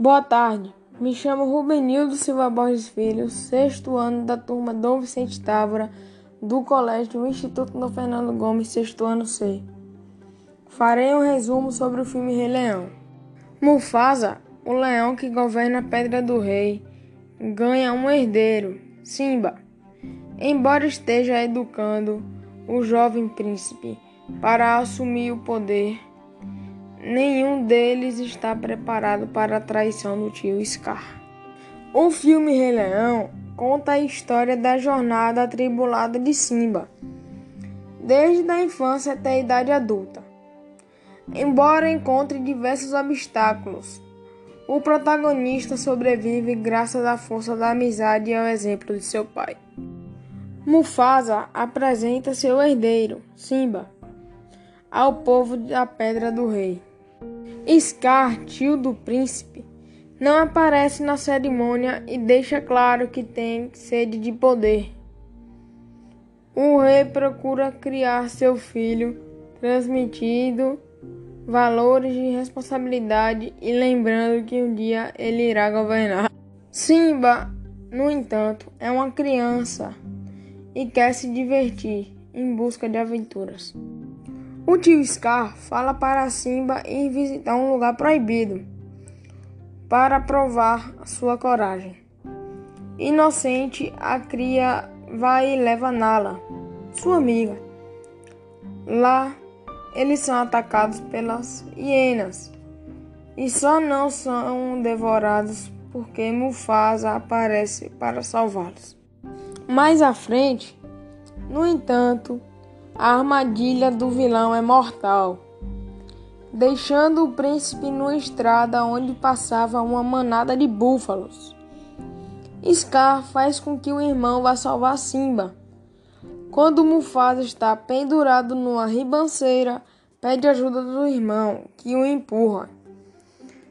Boa tarde, me chamo Rubenildo Silva Borges Filho, sexto ano da turma Dom Vicente Távora, do Colégio Instituto do Fernando Gomes, sexto ano C. Farei um resumo sobre o filme Rei Leão. Mufasa, o leão que governa a Pedra do Rei, ganha um herdeiro, Simba. Embora esteja educando o jovem príncipe para assumir o poder, nenhum deles está preparado para a traição do tio Scar. O filme Rei Leão conta a história da jornada atribulada de Simba, desde a infância até a idade adulta. Embora encontre diversos obstáculos, o protagonista sobrevive graças à força da amizade e ao exemplo de seu pai. Mufasa apresenta seu herdeiro, Simba, ao povo da Pedra do Rei. Scar, tio do príncipe, não aparece na cerimônia e deixa claro que tem sede de poder. O rei procura criar seu filho, transmitindo valores de responsabilidade e lembrando que um dia ele irá governar. Simba, no entanto, é uma criança e quer se divertir em busca de aventuras. O tio Scar fala para Simba ir visitar um lugar proibido para provar sua coragem. Inocente, a cria vai e leva Nala, sua amiga. Lá, eles são atacados pelas hienas e só não são devorados porque Mufasa aparece para salvá-los. Mais à frente, no entanto, a armadilha do vilão é mortal, deixando o príncipe numa estrada onde passava uma manada de búfalos. Scar faz com que o irmão vá salvar Simba. Quando Mufasa está pendurado numa ribanceira, pede ajuda do irmão, que o empurra.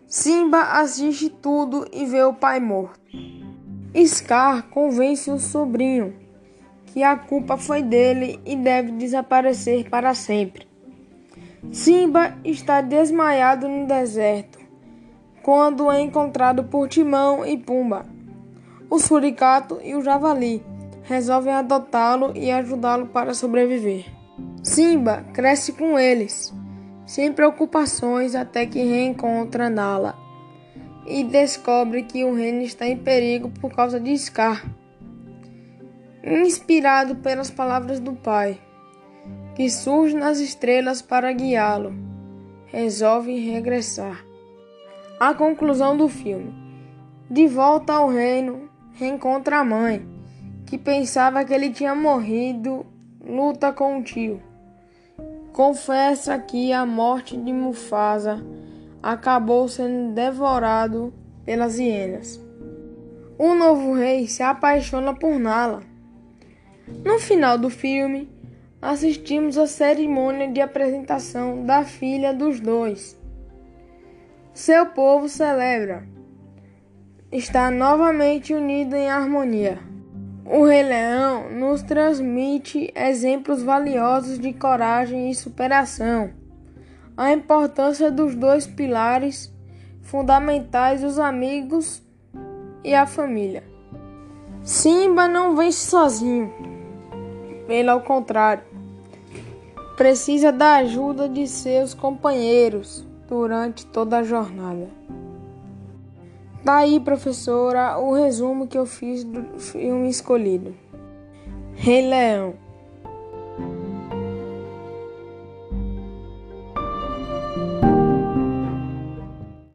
Simba assiste tudo e vê o pai morto. Scar convence o sobrinho que a culpa foi dele e deve desaparecer para sempre. Simba está desmaiado no deserto quando é encontrado por Timão e Pumba. O suricato e o javali resolvem adotá-lo e ajudá-lo para sobreviver. Simba cresce com eles, sem preocupações, até que reencontra Nala e descobre que o reino está em perigo por causa de Scar inspirado pelas palavras do Pai, que surge nas estrelas para guiá-lo, resolve regressar. A conclusão do filme: De volta ao reino, reencontra a mãe, que pensava que ele tinha morrido, luta com o tio. Confessa que a morte de Mufasa acabou sendo devorado pelas hienas. O novo rei se apaixona por Nala no final do filme, assistimos à cerimônia de apresentação da filha dos dois. Seu povo celebra. Está novamente unido em harmonia. O Rei Leão nos transmite exemplos valiosos de coragem e superação. A importância dos dois pilares fundamentais, os amigos e a família. Simba não vence sozinho. Pelo contrário, precisa da ajuda de seus companheiros durante toda a jornada. Daí, professora, o resumo que eu fiz do filme escolhido. Rei Leão.